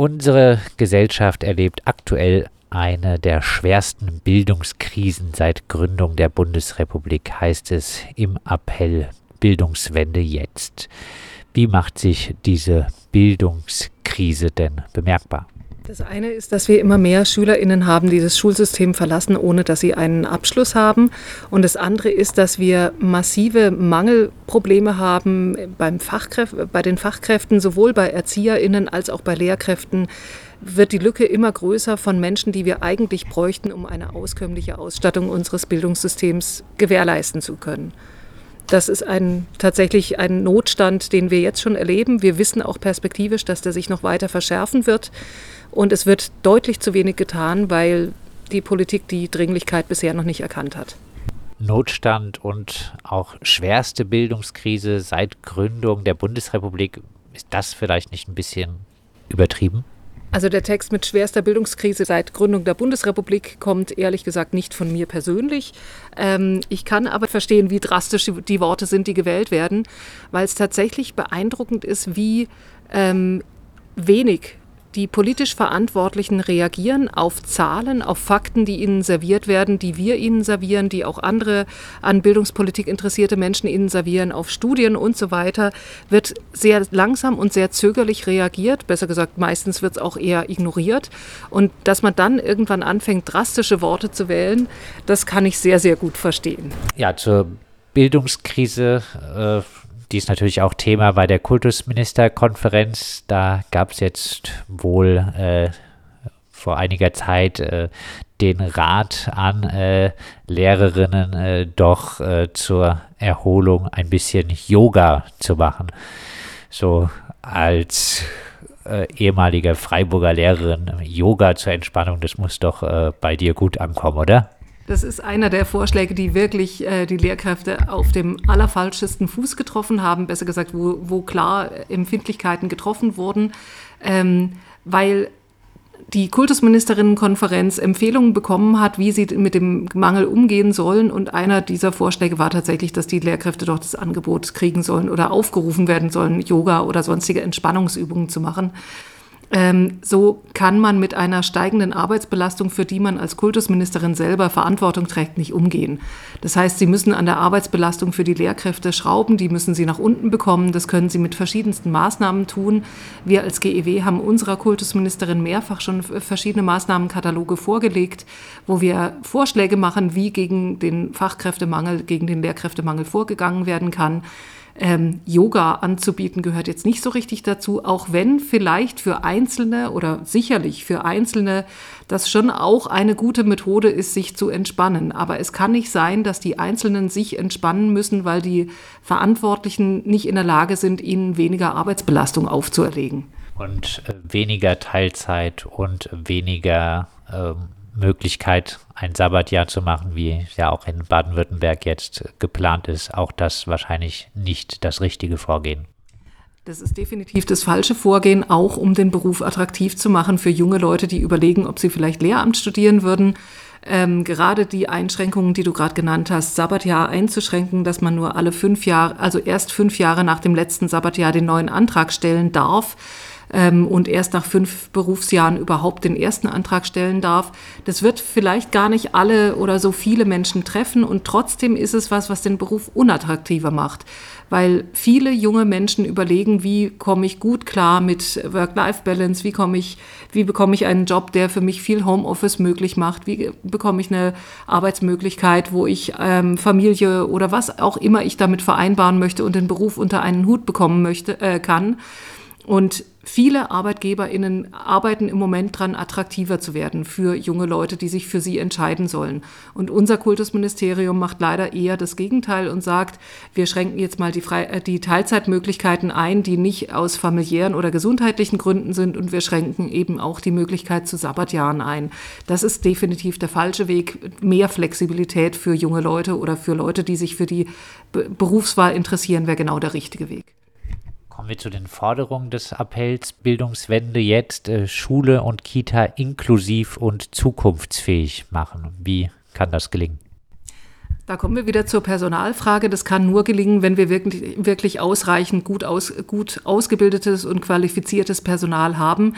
Unsere Gesellschaft erlebt aktuell eine der schwersten Bildungskrisen seit Gründung der Bundesrepublik, heißt es im Appell Bildungswende jetzt. Wie macht sich diese Bildungskrise denn bemerkbar? Das eine ist, dass wir immer mehr SchülerInnen haben, die das Schulsystem verlassen, ohne dass sie einen Abschluss haben. Und das andere ist, dass wir massive Mangelprobleme haben beim Fachkräf bei den Fachkräften, sowohl bei ErzieherInnen als auch bei Lehrkräften wird die Lücke immer größer von Menschen, die wir eigentlich bräuchten, um eine auskömmliche Ausstattung unseres Bildungssystems gewährleisten zu können. Das ist ein, tatsächlich ein Notstand, den wir jetzt schon erleben. Wir wissen auch perspektivisch, dass der sich noch weiter verschärfen wird. Und es wird deutlich zu wenig getan, weil die Politik die Dringlichkeit bisher noch nicht erkannt hat. Notstand und auch schwerste Bildungskrise seit Gründung der Bundesrepublik. Ist das vielleicht nicht ein bisschen übertrieben? Also der Text mit schwerster Bildungskrise seit Gründung der Bundesrepublik kommt ehrlich gesagt nicht von mir persönlich. Ähm, ich kann aber verstehen, wie drastisch die Worte sind, die gewählt werden, weil es tatsächlich beeindruckend ist, wie ähm, wenig die politisch Verantwortlichen reagieren auf Zahlen, auf Fakten, die ihnen serviert werden, die wir ihnen servieren, die auch andere an Bildungspolitik interessierte Menschen ihnen servieren, auf Studien und so weiter, wird sehr langsam und sehr zögerlich reagiert. Besser gesagt, meistens wird es auch eher ignoriert. Und dass man dann irgendwann anfängt, drastische Worte zu wählen, das kann ich sehr, sehr gut verstehen. Ja, zur Bildungskrise äh, die ist natürlich auch Thema bei der Kultusministerkonferenz. Da gab es jetzt wohl äh, vor einiger Zeit äh, den Rat an äh, Lehrerinnen, äh, doch äh, zur Erholung ein bisschen Yoga zu machen. So als äh, ehemalige Freiburger Lehrerin, Yoga zur Entspannung, das muss doch bei dir gut ankommen, oder? Das ist einer der Vorschläge, die wirklich äh, die Lehrkräfte auf dem allerfalschesten Fuß getroffen haben, besser gesagt, wo, wo klar Empfindlichkeiten getroffen wurden, ähm, weil die Kultusministerinnenkonferenz Empfehlungen bekommen hat, wie sie mit dem Mangel umgehen sollen. Und einer dieser Vorschläge war tatsächlich, dass die Lehrkräfte doch das Angebot kriegen sollen oder aufgerufen werden sollen, Yoga oder sonstige Entspannungsübungen zu machen. Ähm, so kann man mit einer steigenden Arbeitsbelastung, für die man als Kultusministerin selber Verantwortung trägt, nicht umgehen. Das heißt, Sie müssen an der Arbeitsbelastung für die Lehrkräfte schrauben, die müssen Sie nach unten bekommen. Das können Sie mit verschiedensten Maßnahmen tun. Wir als GEW haben unserer Kultusministerin mehrfach schon verschiedene Maßnahmenkataloge vorgelegt, wo wir Vorschläge machen, wie gegen den Fachkräftemangel, gegen den Lehrkräftemangel vorgegangen werden kann. Ähm, Yoga anzubieten gehört jetzt nicht so richtig dazu, auch wenn vielleicht für Einzelne oder sicherlich für Einzelne das schon auch eine gute Methode ist, sich zu entspannen. Aber es kann nicht sein, dass die Einzelnen sich entspannen müssen, weil die Verantwortlichen nicht in der Lage sind, ihnen weniger Arbeitsbelastung aufzuerlegen. Und äh, weniger Teilzeit und weniger ähm Möglichkeit, ein Sabbatjahr zu machen, wie ja auch in Baden-Württemberg jetzt geplant ist, auch das wahrscheinlich nicht das richtige Vorgehen. Das ist definitiv das falsche Vorgehen, auch um den Beruf attraktiv zu machen für junge Leute, die überlegen, ob sie vielleicht Lehramt studieren würden. Ähm, gerade die Einschränkungen, die du gerade genannt hast, Sabbatjahr einzuschränken, dass man nur alle fünf Jahre, also erst fünf Jahre nach dem letzten Sabbatjahr den neuen Antrag stellen darf ähm, und erst nach fünf Berufsjahren überhaupt den ersten Antrag stellen darf. Das wird vielleicht gar nicht alle oder so viele Menschen treffen und trotzdem ist es was, was den Beruf unattraktiver macht, weil viele junge Menschen überlegen, wie komme ich gut klar mit Work-Life-Balance, wie komme ich, wie bekomme ich einen Job, der für mich viel Homeoffice möglich macht, wie bekomme ich eine Arbeitsmöglichkeit, wo ich ähm, Familie oder was auch immer ich damit vereinbaren möchte und den Beruf unter einen Hut bekommen möchte, äh, kann. Und viele ArbeitgeberInnen arbeiten im Moment dran, attraktiver zu werden für junge Leute, die sich für sie entscheiden sollen. Und unser Kultusministerium macht leider eher das Gegenteil und sagt, wir schränken jetzt mal die, Fre äh, die Teilzeitmöglichkeiten ein, die nicht aus familiären oder gesundheitlichen Gründen sind und wir schränken eben auch die Möglichkeit zu Sabbatjahren ein. Das ist definitiv der falsche Weg. Mehr Flexibilität für junge Leute oder für Leute, die sich für die Berufswahl interessieren, wäre genau der richtige Weg. Kommen wir zu den Forderungen des Appells Bildungswende jetzt äh, Schule und Kita inklusiv und zukunftsfähig machen. Wie kann das gelingen? Da kommen wir wieder zur Personalfrage. Das kann nur gelingen, wenn wir wirklich, wirklich ausreichend gut, aus, gut ausgebildetes und qualifiziertes Personal haben.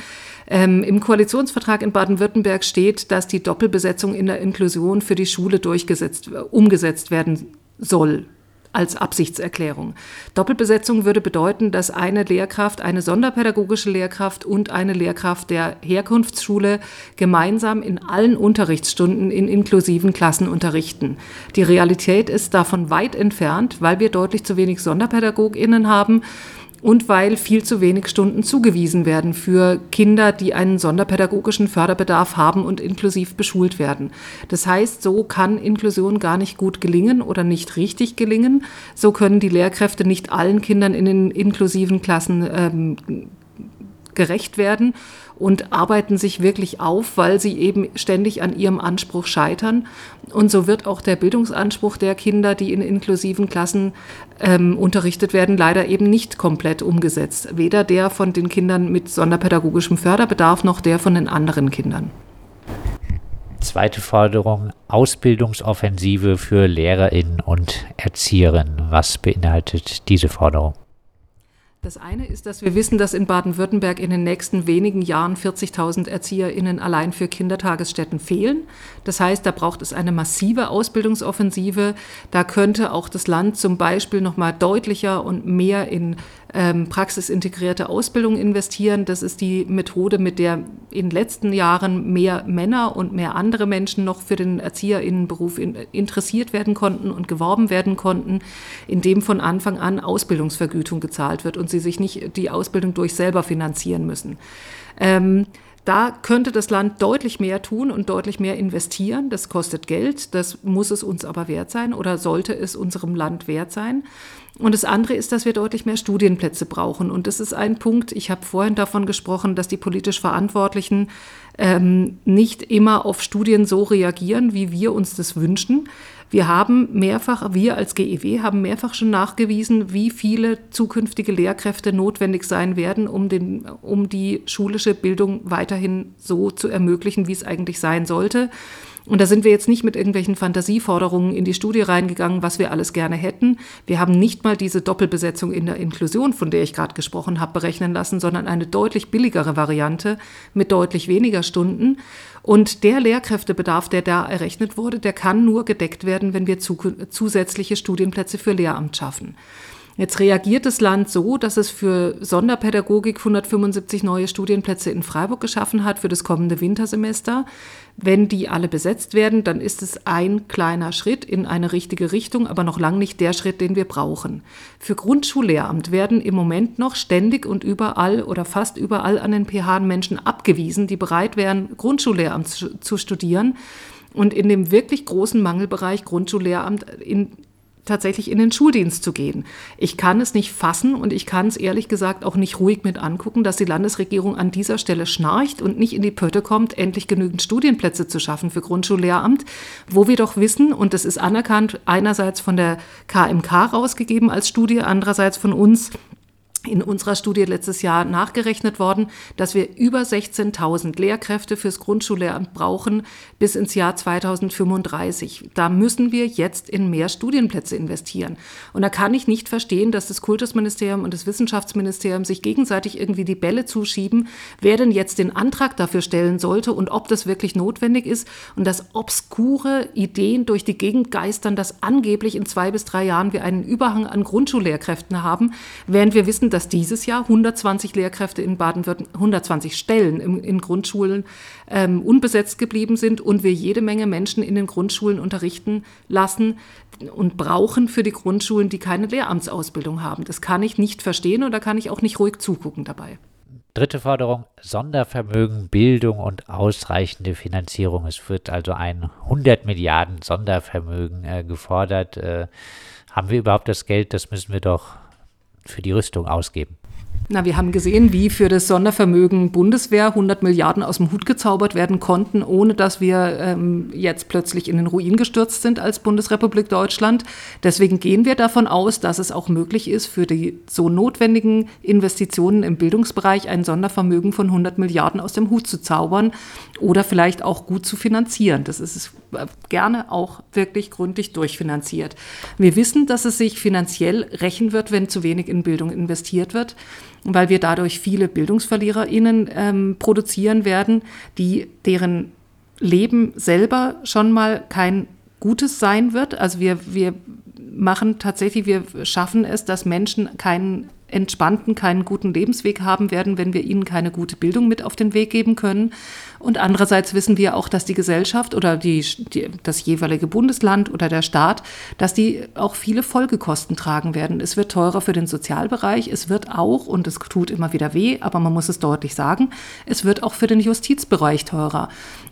Ähm, Im Koalitionsvertrag in Baden-Württemberg steht, dass die Doppelbesetzung in der Inklusion für die Schule durchgesetzt, umgesetzt werden soll als Absichtserklärung. Doppelbesetzung würde bedeuten, dass eine Lehrkraft, eine sonderpädagogische Lehrkraft und eine Lehrkraft der Herkunftsschule gemeinsam in allen Unterrichtsstunden in inklusiven Klassen unterrichten. Die Realität ist davon weit entfernt, weil wir deutlich zu wenig Sonderpädagoginnen haben und weil viel zu wenig Stunden zugewiesen werden für Kinder, die einen sonderpädagogischen Förderbedarf haben und inklusiv beschult werden. Das heißt, so kann Inklusion gar nicht gut gelingen oder nicht richtig gelingen. So können die Lehrkräfte nicht allen Kindern in den inklusiven Klassen ähm, gerecht werden und arbeiten sich wirklich auf, weil sie eben ständig an ihrem Anspruch scheitern. Und so wird auch der Bildungsanspruch der Kinder, die in inklusiven Klassen ähm, unterrichtet werden, leider eben nicht komplett umgesetzt. Weder der von den Kindern mit sonderpädagogischem Förderbedarf noch der von den anderen Kindern. Zweite Forderung, Ausbildungsoffensive für Lehrerinnen und Erzieherinnen. Was beinhaltet diese Forderung? Das eine ist, dass wir wissen, dass in Baden-Württemberg in den nächsten wenigen Jahren 40.000 ErzieherInnen allein für Kindertagesstätten fehlen. Das heißt, da braucht es eine massive Ausbildungsoffensive. Da könnte auch das Land zum Beispiel noch mal deutlicher und mehr in ähm, praxisintegrierte Ausbildung investieren. Das ist die Methode, mit der in den letzten Jahren mehr Männer und mehr andere Menschen noch für den Erzieherinnenberuf in, interessiert werden konnten und geworben werden konnten, indem von Anfang an Ausbildungsvergütung gezahlt wird und sie sich nicht die Ausbildung durch selber finanzieren müssen. Ähm, da könnte das Land deutlich mehr tun und deutlich mehr investieren. Das kostet Geld, das muss es uns aber wert sein oder sollte es unserem Land wert sein. Und das andere ist, dass wir deutlich mehr Studienplätze brauchen. Und das ist ein Punkt, ich habe vorhin davon gesprochen, dass die politisch Verantwortlichen ähm, nicht immer auf Studien so reagieren, wie wir uns das wünschen. Wir haben mehrfach, wir als GEW haben mehrfach schon nachgewiesen, wie viele zukünftige Lehrkräfte notwendig sein werden, um, den, um die schulische Bildung weiterhin so zu ermöglichen, wie es eigentlich sein sollte. Und da sind wir jetzt nicht mit irgendwelchen Fantasieforderungen in die Studie reingegangen, was wir alles gerne hätten. Wir haben nicht mal diese Doppelbesetzung in der Inklusion, von der ich gerade gesprochen habe, berechnen lassen, sondern eine deutlich billigere Variante mit deutlich weniger Stunden. Und der Lehrkräftebedarf, der da errechnet wurde, der kann nur gedeckt werden, wenn wir zusätzliche Studienplätze für Lehramt schaffen. Jetzt reagiert das Land so, dass es für Sonderpädagogik 175 neue Studienplätze in Freiburg geschaffen hat für das kommende Wintersemester. Wenn die alle besetzt werden, dann ist es ein kleiner Schritt in eine richtige Richtung, aber noch lang nicht der Schritt, den wir brauchen. Für Grundschullehramt werden im Moment noch ständig und überall oder fast überall an den PH Menschen abgewiesen, die bereit wären, Grundschullehramt zu, studieren. Und in dem wirklich großen Mangelbereich Grundschullehramt in tatsächlich in den Schuldienst zu gehen. Ich kann es nicht fassen und ich kann es ehrlich gesagt auch nicht ruhig mit angucken, dass die Landesregierung an dieser Stelle schnarcht und nicht in die Pötte kommt, endlich genügend Studienplätze zu schaffen für Grundschullehramt, wo wir doch wissen, und das ist anerkannt, einerseits von der KMK rausgegeben als Studie, andererseits von uns, in unserer Studie letztes Jahr nachgerechnet worden, dass wir über 16.000 Lehrkräfte fürs Grundschullehramt brauchen bis ins Jahr 2035. Da müssen wir jetzt in mehr Studienplätze investieren. Und da kann ich nicht verstehen, dass das Kultusministerium und das Wissenschaftsministerium sich gegenseitig irgendwie die Bälle zuschieben, wer denn jetzt den Antrag dafür stellen sollte und ob das wirklich notwendig ist und dass obskure Ideen durch die Gegend geistern, dass angeblich in zwei bis drei Jahren wir einen Überhang an Grundschullehrkräften haben, während wir wissen, dass dieses Jahr 120 Lehrkräfte in Baden-Württemberg, 120 Stellen in, in Grundschulen ähm, unbesetzt geblieben sind und wir jede Menge Menschen in den Grundschulen unterrichten lassen und brauchen für die Grundschulen, die keine Lehramtsausbildung haben. Das kann ich nicht verstehen und da kann ich auch nicht ruhig zugucken dabei. Dritte Forderung, Sondervermögen, Bildung und ausreichende Finanzierung. Es wird also ein 100 Milliarden Sondervermögen äh, gefordert. Äh, haben wir überhaupt das Geld? Das müssen wir doch für die Rüstung ausgeben. Na, wir haben gesehen, wie für das Sondervermögen Bundeswehr 100 Milliarden aus dem Hut gezaubert werden konnten, ohne dass wir ähm, jetzt plötzlich in den Ruin gestürzt sind als Bundesrepublik Deutschland. Deswegen gehen wir davon aus, dass es auch möglich ist, für die so notwendigen Investitionen im Bildungsbereich ein Sondervermögen von 100 Milliarden aus dem Hut zu zaubern oder vielleicht auch gut zu finanzieren. Das ist äh, gerne auch wirklich gründlich durchfinanziert. Wir wissen, dass es sich finanziell rächen wird, wenn zu wenig in Bildung investiert wird weil wir dadurch viele BildungsverliererInnen ähm, produzieren werden, die deren Leben selber schon mal kein Gutes sein wird. Also wir, wir machen tatsächlich, wir schaffen es, dass Menschen keinen entspannten, keinen guten Lebensweg haben werden, wenn wir ihnen keine gute Bildung mit auf den Weg geben können. Und andererseits wissen wir auch, dass die Gesellschaft oder die, die, das jeweilige Bundesland oder der Staat, dass die auch viele Folgekosten tragen werden. Es wird teurer für den Sozialbereich, es wird auch, und es tut immer wieder weh, aber man muss es deutlich sagen, es wird auch für den Justizbereich teurer.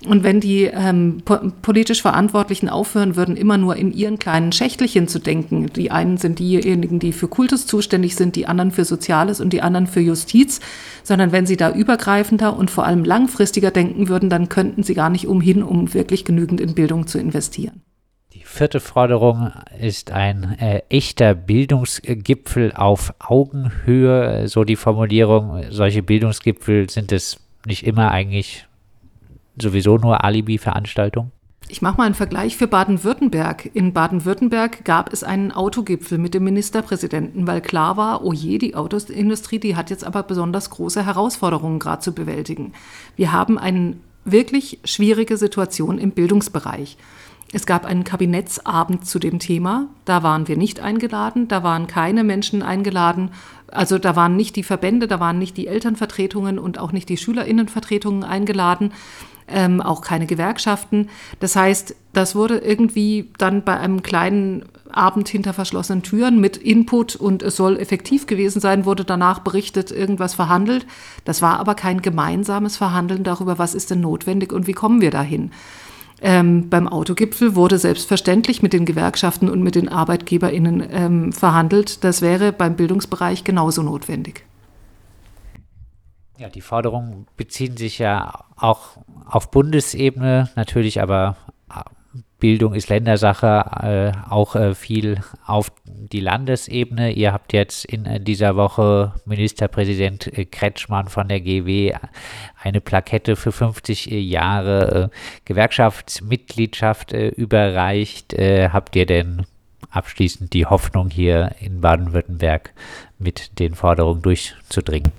Und wenn die ähm, po politisch Verantwortlichen aufhören würden, immer nur in ihren kleinen Schächtelchen zu denken, die einen sind diejenigen, die für Kultus zuständig sind, die anderen für Soziales und die anderen für Justiz, sondern wenn sie da übergreifender und vor allem langfristiger denken denken würden, dann könnten sie gar nicht umhin, um wirklich genügend in Bildung zu investieren. Die vierte Forderung ist ein äh, echter Bildungsgipfel auf Augenhöhe, so die Formulierung. Solche Bildungsgipfel sind es nicht immer eigentlich sowieso nur Alibi-Veranstaltungen? Ich mache mal einen Vergleich für Baden-Württemberg. In Baden-Württemberg gab es einen Autogipfel mit dem Ministerpräsidenten, weil klar war, oh je, die Autoindustrie, die hat jetzt aber besonders große Herausforderungen gerade zu bewältigen. Wir haben eine wirklich schwierige Situation im Bildungsbereich. Es gab einen Kabinettsabend zu dem Thema. Da waren wir nicht eingeladen, da waren keine Menschen eingeladen. Also da waren nicht die Verbände, da waren nicht die Elternvertretungen und auch nicht die Schülerinnenvertretungen eingeladen ähm, auch keine Gewerkschaften. Das heißt, das wurde irgendwie dann bei einem kleinen Abend hinter verschlossenen Türen mit Input und es soll effektiv gewesen sein, wurde danach berichtet, irgendwas verhandelt. Das war aber kein gemeinsames Verhandeln darüber, was ist denn notwendig und wie kommen wir dahin. Ähm, beim Autogipfel wurde selbstverständlich mit den Gewerkschaften und mit den ArbeitgeberInnen ähm, verhandelt. Das wäre beim Bildungsbereich genauso notwendig. Ja, die Forderungen beziehen sich ja auch auf Bundesebene, natürlich aber äh, Bildung ist Ländersache, äh, auch äh, viel auf die Landesebene. Ihr habt jetzt in äh, dieser Woche Ministerpräsident äh, Kretschmann von der GW eine Plakette für 50 Jahre äh, Gewerkschaftsmitgliedschaft überreicht. habt ihr denn abschließend die Hoffnung, hier in Baden-Württemberg mit den Forderungen durchzudringen?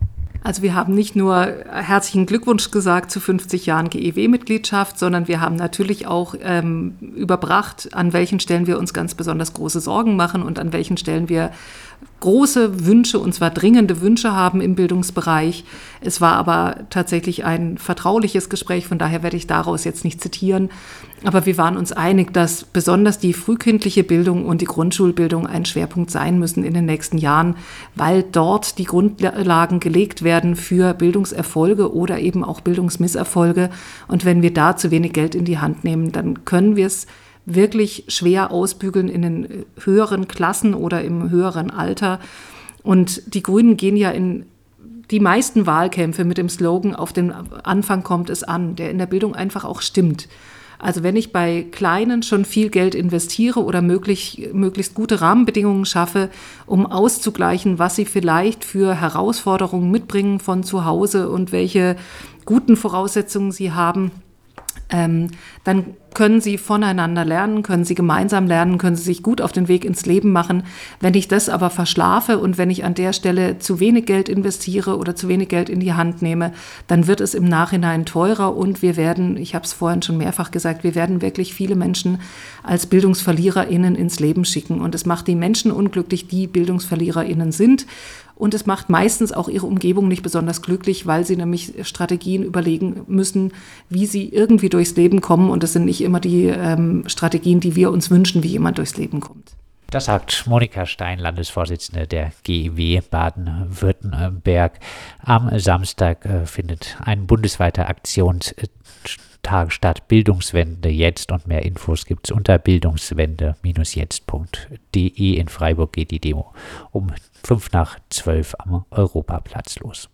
Also wir haben nicht nur herzlichen Glückwunsch gesagt zu 50 Jahren GEW-Mitgliedschaft, sondern wir haben natürlich auch ähm, überbracht, an welchen Stellen wir uns ganz besonders große Sorgen machen und an welchen Stellen wir große Wünsche, und zwar dringende Wünsche haben im Bildungsbereich. Es war aber tatsächlich ein vertrauliches Gespräch, von daher werde ich daraus jetzt nicht zitieren. Aber wir waren uns einig, dass besonders die frühkindliche Bildung und die Grundschulbildung ein Schwerpunkt sein müssen in den nächsten Jahren, weil dort die Grundlagen gelegt werden für Bildungserfolge oder eben auch Bildungsmisserfolge. Und wenn wir da zu wenig Geld in die Hand nehmen, dann können wir es wirklich schwer ausbügeln in den höheren Klassen oder im höheren Alter. Und die Grünen gehen ja in die meisten Wahlkämpfe mit dem Slogan Auf den Anfang kommt es an, der in der Bildung einfach auch stimmt. Also wenn ich bei Kleinen schon viel Geld investiere oder möglich, möglichst gute Rahmenbedingungen schaffe, um auszugleichen, was sie vielleicht für Herausforderungen mitbringen von zu Hause und welche guten Voraussetzungen sie haben, ähm, dann können sie voneinander lernen, können sie gemeinsam lernen, können sie sich gut auf den Weg ins Leben machen. Wenn ich das aber verschlafe und wenn ich an der Stelle zu wenig Geld investiere oder zu wenig Geld in die Hand nehme, dann wird es im Nachhinein teurer und wir werden, ich habe es vorhin schon mehrfach gesagt, wir werden wirklich viele Menschen als Bildungsverliererinnen ins Leben schicken. Und es macht die Menschen unglücklich, die Bildungsverliererinnen sind. Und es macht meistens auch ihre Umgebung nicht besonders glücklich, weil sie nämlich Strategien überlegen müssen, wie sie irgendwie durchs Leben kommen. Und das sind nicht immer die ähm, Strategien, die wir uns wünschen, wie jemand durchs Leben kommt. Das sagt Monika Stein, Landesvorsitzende der GEW Baden-Württemberg. Am Samstag äh, findet ein bundesweiter Aktions Tag statt. Bildungswende jetzt und mehr Infos gibt es unter bildungswende-jetzt.de. In Freiburg geht die Demo um 5 nach 12 am Europaplatz los.